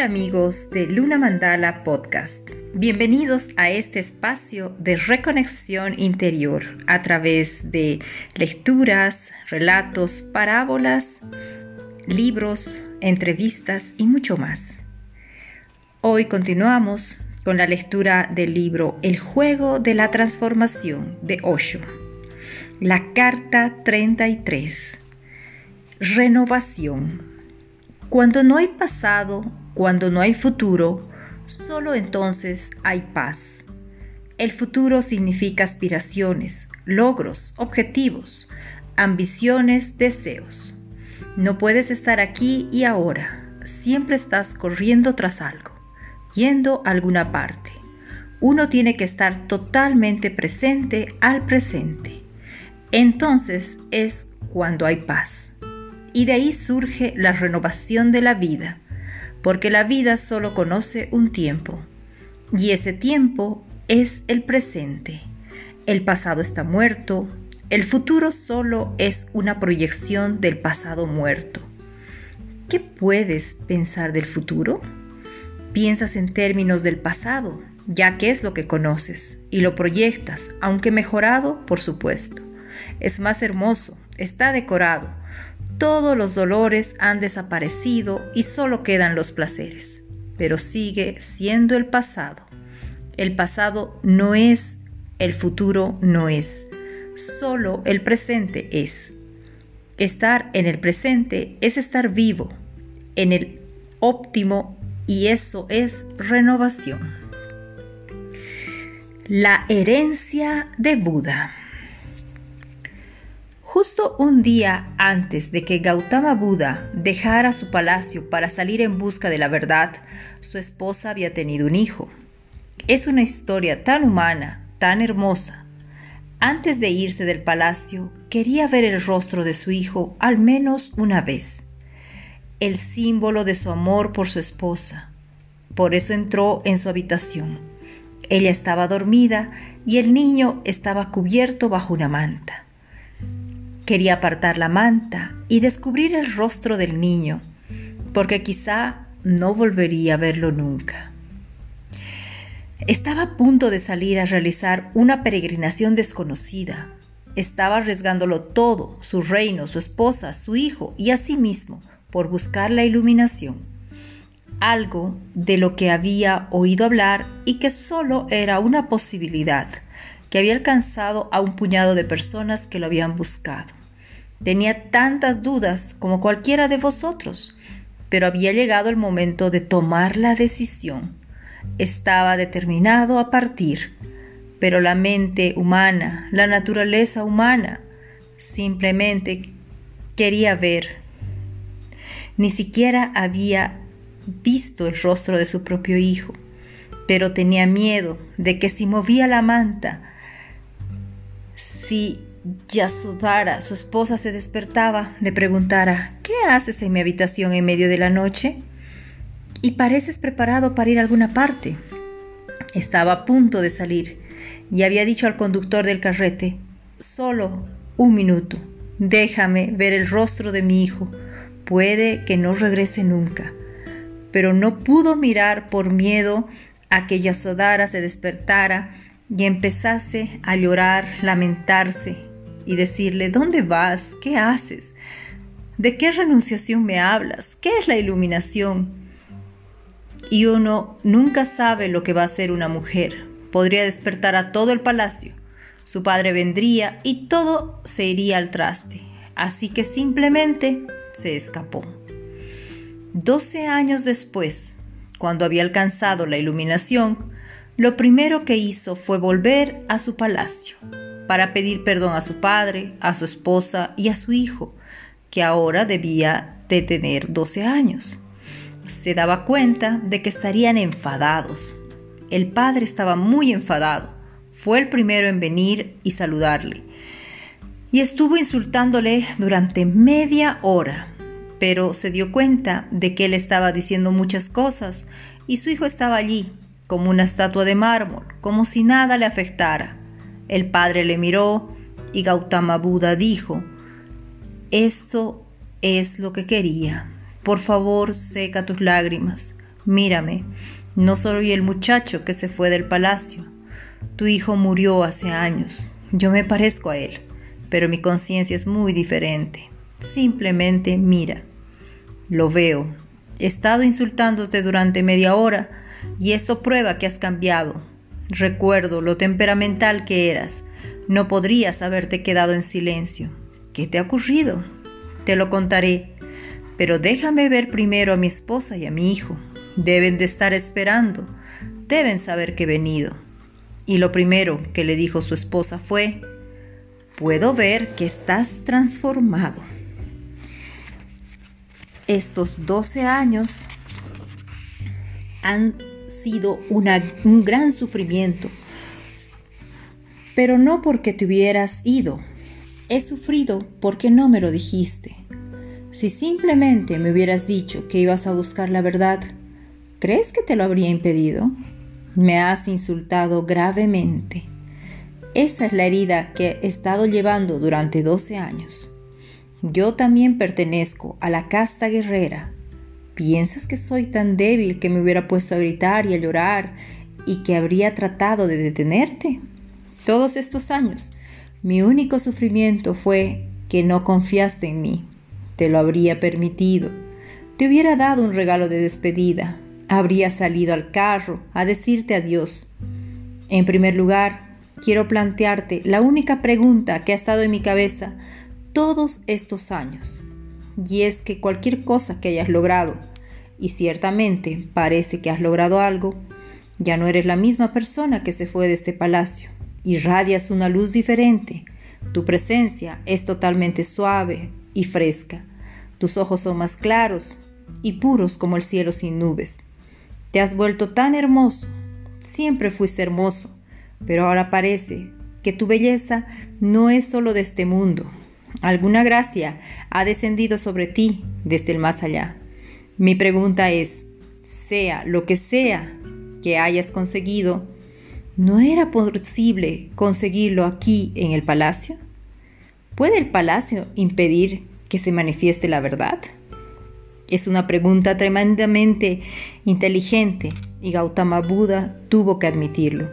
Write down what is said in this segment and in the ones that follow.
Amigos de Luna Mandala Podcast. Bienvenidos a este espacio de reconexión interior a través de lecturas, relatos, parábolas, libros, entrevistas y mucho más. Hoy continuamos con la lectura del libro El juego de la transformación de Osho. La carta 33. Renovación. Cuando no hay pasado, cuando no hay futuro, solo entonces hay paz. El futuro significa aspiraciones, logros, objetivos, ambiciones, deseos. No puedes estar aquí y ahora. Siempre estás corriendo tras algo, yendo a alguna parte. Uno tiene que estar totalmente presente al presente. Entonces es cuando hay paz. Y de ahí surge la renovación de la vida porque la vida solo conoce un tiempo, y ese tiempo es el presente. El pasado está muerto, el futuro solo es una proyección del pasado muerto. ¿Qué puedes pensar del futuro? Piensas en términos del pasado, ya que es lo que conoces, y lo proyectas, aunque mejorado, por supuesto. Es más hermoso, está decorado, todos los dolores han desaparecido y solo quedan los placeres, pero sigue siendo el pasado. El pasado no es, el futuro no es, solo el presente es. Estar en el presente es estar vivo, en el óptimo y eso es renovación. La herencia de Buda. Justo un día antes de que Gautama Buda dejara su palacio para salir en busca de la verdad, su esposa había tenido un hijo. Es una historia tan humana, tan hermosa. Antes de irse del palacio, quería ver el rostro de su hijo al menos una vez, el símbolo de su amor por su esposa. Por eso entró en su habitación. Ella estaba dormida y el niño estaba cubierto bajo una manta. Quería apartar la manta y descubrir el rostro del niño, porque quizá no volvería a verlo nunca. Estaba a punto de salir a realizar una peregrinación desconocida. Estaba arriesgándolo todo, su reino, su esposa, su hijo y a sí mismo, por buscar la iluminación. Algo de lo que había oído hablar y que solo era una posibilidad, que había alcanzado a un puñado de personas que lo habían buscado. Tenía tantas dudas como cualquiera de vosotros, pero había llegado el momento de tomar la decisión. Estaba determinado a partir, pero la mente humana, la naturaleza humana, simplemente quería ver. Ni siquiera había visto el rostro de su propio hijo, pero tenía miedo de que si movía la manta, si Yasudara, su esposa, se despertaba, le preguntara, ¿qué haces en mi habitación en medio de la noche? Y pareces preparado para ir a alguna parte. Estaba a punto de salir y había dicho al conductor del carrete, solo un minuto, déjame ver el rostro de mi hijo, puede que no regrese nunca. Pero no pudo mirar por miedo a que Yasodara se despertara y empezase a llorar, lamentarse y decirle, ¿dónde vas? ¿Qué haces? ¿De qué renunciación me hablas? ¿Qué es la iluminación? Y uno nunca sabe lo que va a hacer una mujer. Podría despertar a todo el palacio. Su padre vendría y todo se iría al traste. Así que simplemente se escapó. Doce años después, cuando había alcanzado la iluminación, lo primero que hizo fue volver a su palacio para pedir perdón a su padre, a su esposa y a su hijo, que ahora debía de tener 12 años. Se daba cuenta de que estarían enfadados. El padre estaba muy enfadado. Fue el primero en venir y saludarle. Y estuvo insultándole durante media hora, pero se dio cuenta de que él estaba diciendo muchas cosas y su hijo estaba allí, como una estatua de mármol, como si nada le afectara. El padre le miró y Gautama Buda dijo, esto es lo que quería. Por favor, seca tus lágrimas. Mírame, no soy el muchacho que se fue del palacio. Tu hijo murió hace años. Yo me parezco a él, pero mi conciencia es muy diferente. Simplemente mira. Lo veo. He estado insultándote durante media hora y esto prueba que has cambiado. Recuerdo lo temperamental que eras. No podrías haberte quedado en silencio. ¿Qué te ha ocurrido? Te lo contaré. Pero déjame ver primero a mi esposa y a mi hijo. Deben de estar esperando. Deben saber que he venido. Y lo primero que le dijo su esposa fue, puedo ver que estás transformado. Estos 12 años han sido un gran sufrimiento, pero no porque te hubieras ido. He sufrido porque no me lo dijiste. Si simplemente me hubieras dicho que ibas a buscar la verdad, ¿crees que te lo habría impedido? Me has insultado gravemente. Esa es la herida que he estado llevando durante 12 años. Yo también pertenezco a la casta guerrera. ¿Piensas que soy tan débil que me hubiera puesto a gritar y a llorar y que habría tratado de detenerte? Todos estos años, mi único sufrimiento fue que no confiaste en mí. Te lo habría permitido. Te hubiera dado un regalo de despedida, habría salido al carro a decirte adiós. En primer lugar, quiero plantearte la única pregunta que ha estado en mi cabeza todos estos años. Y es que cualquier cosa que hayas logrado, y ciertamente parece que has logrado algo, ya no eres la misma persona que se fue de este palacio. Irradias una luz diferente. Tu presencia es totalmente suave y fresca. Tus ojos son más claros y puros como el cielo sin nubes. Te has vuelto tan hermoso. Siempre fuiste hermoso, pero ahora parece que tu belleza no es solo de este mundo. Alguna gracia ha descendido sobre ti desde el más allá. Mi pregunta es, sea lo que sea que hayas conseguido, ¿no era posible conseguirlo aquí en el palacio? ¿Puede el palacio impedir que se manifieste la verdad? Es una pregunta tremendamente inteligente y Gautama Buda tuvo que admitirlo.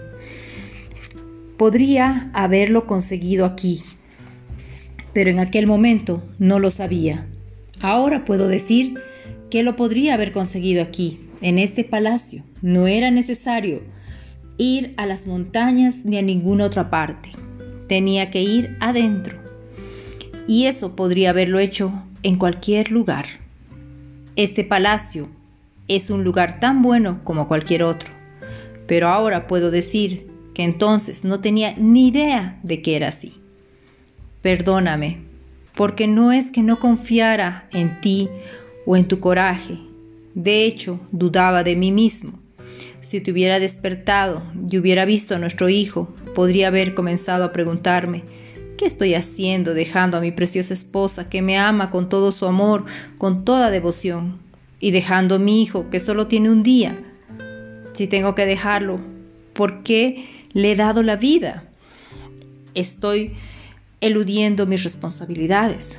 Podría haberlo conseguido aquí, pero en aquel momento no lo sabía. Ahora puedo decir que lo podría haber conseguido aquí, en este palacio. No era necesario ir a las montañas ni a ninguna otra parte. Tenía que ir adentro. Y eso podría haberlo hecho en cualquier lugar. Este palacio es un lugar tan bueno como cualquier otro, pero ahora puedo decir que entonces no tenía ni idea de que era así. Perdóname, porque no es que no confiara en ti o en tu coraje, de hecho dudaba de mí mismo. Si te hubiera despertado y hubiera visto a nuestro hijo, podría haber comenzado a preguntarme, ¿Qué estoy haciendo dejando a mi preciosa esposa que me ama con todo su amor, con toda devoción, y dejando a mi hijo que solo tiene un día? Si tengo que dejarlo, ¿por qué le he dado la vida? Estoy eludiendo mis responsabilidades.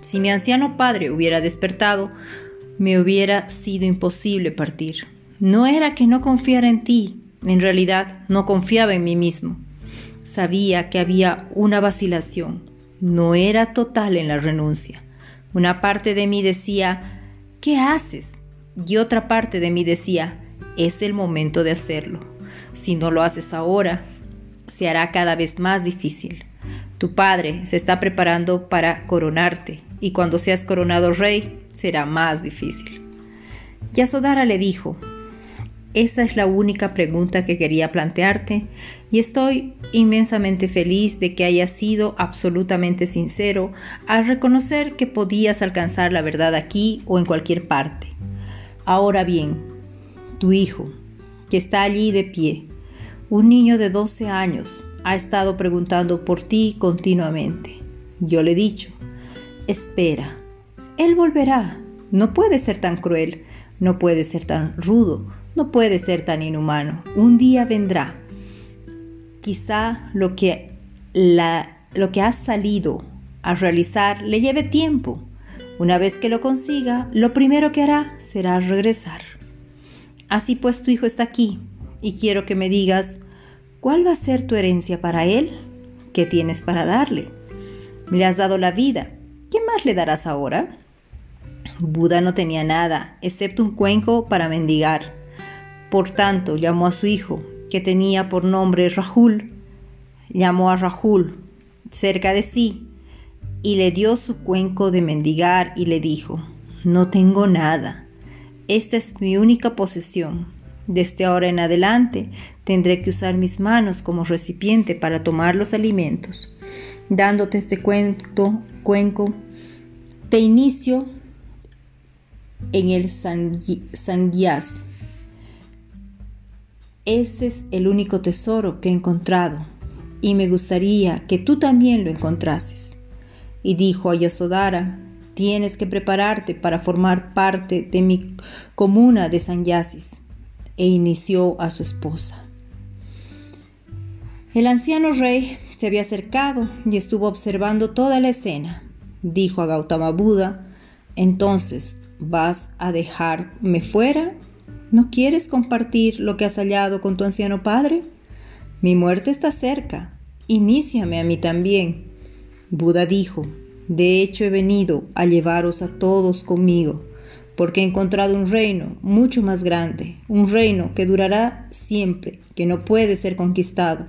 Si mi anciano padre hubiera despertado, me hubiera sido imposible partir. No era que no confiara en ti, en realidad no confiaba en mí mismo. Sabía que había una vacilación. No era total en la renuncia. Una parte de mí decía, ¿qué haces? Y otra parte de mí decía, es el momento de hacerlo. Si no lo haces ahora, se hará cada vez más difícil. Tu padre se está preparando para coronarte y cuando seas coronado rey será más difícil. Yasodhara le dijo, esa es la única pregunta que quería plantearte y estoy inmensamente feliz de que hayas sido absolutamente sincero al reconocer que podías alcanzar la verdad aquí o en cualquier parte. Ahora bien, tu hijo, que está allí de pie, un niño de 12 años, ha estado preguntando por ti continuamente. Yo le he dicho, espera, él volverá, no puede ser tan cruel, no puede ser tan rudo, no puede ser tan inhumano. Un día vendrá. Quizá lo que, la, lo que has salido a realizar le lleve tiempo. Una vez que lo consiga, lo primero que hará será regresar. Así pues tu hijo está aquí y quiero que me digas, ¿cuál va a ser tu herencia para él? ¿Qué tienes para darle? Le has dado la vida, ¿qué más le darás ahora? Buda no tenía nada, excepto un cuenco para mendigar. Por tanto, llamó a su hijo, que tenía por nombre Rahul, llamó a Rahul cerca de sí y le dio su cuenco de mendigar y le dijo, no tengo nada, esta es mi única posesión. Desde ahora en adelante tendré que usar mis manos como recipiente para tomar los alimentos. Dándote este cuento, cuenco, te inicio en el sanguias. Ese es el único tesoro que he encontrado y me gustaría que tú también lo encontrases. Y dijo a Yasodhara, tienes que prepararte para formar parte de mi comuna de Sanyasis. E inició a su esposa. El anciano rey se había acercado y estuvo observando toda la escena. Dijo a Gautama Buda, entonces, ¿vas a dejarme fuera? ¿No quieres compartir lo que has hallado con tu anciano padre? Mi muerte está cerca. Iníciame a mí también. Buda dijo, de hecho he venido a llevaros a todos conmigo, porque he encontrado un reino mucho más grande, un reino que durará siempre, que no puede ser conquistado.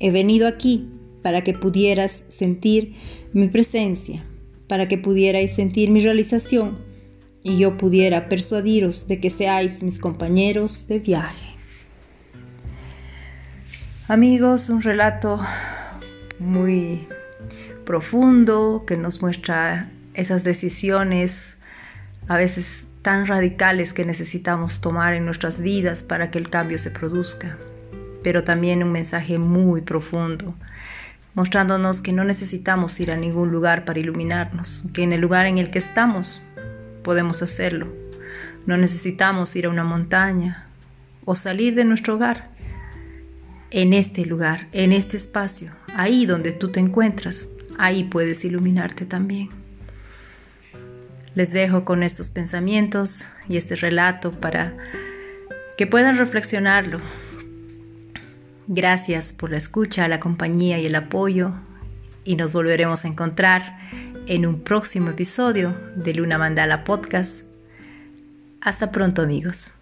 He venido aquí para que pudieras sentir mi presencia, para que pudierais sentir mi realización y yo pudiera persuadiros de que seáis mis compañeros de viaje. Amigos, un relato muy profundo que nos muestra esas decisiones a veces tan radicales que necesitamos tomar en nuestras vidas para que el cambio se produzca, pero también un mensaje muy profundo, mostrándonos que no necesitamos ir a ningún lugar para iluminarnos, que en el lugar en el que estamos podemos hacerlo. No necesitamos ir a una montaña o salir de nuestro hogar. En este lugar, en este espacio, ahí donde tú te encuentras, ahí puedes iluminarte también. Les dejo con estos pensamientos y este relato para que puedan reflexionarlo. Gracias por la escucha, la compañía y el apoyo y nos volveremos a encontrar en un próximo episodio de Luna Mandala Podcast. Hasta pronto amigos.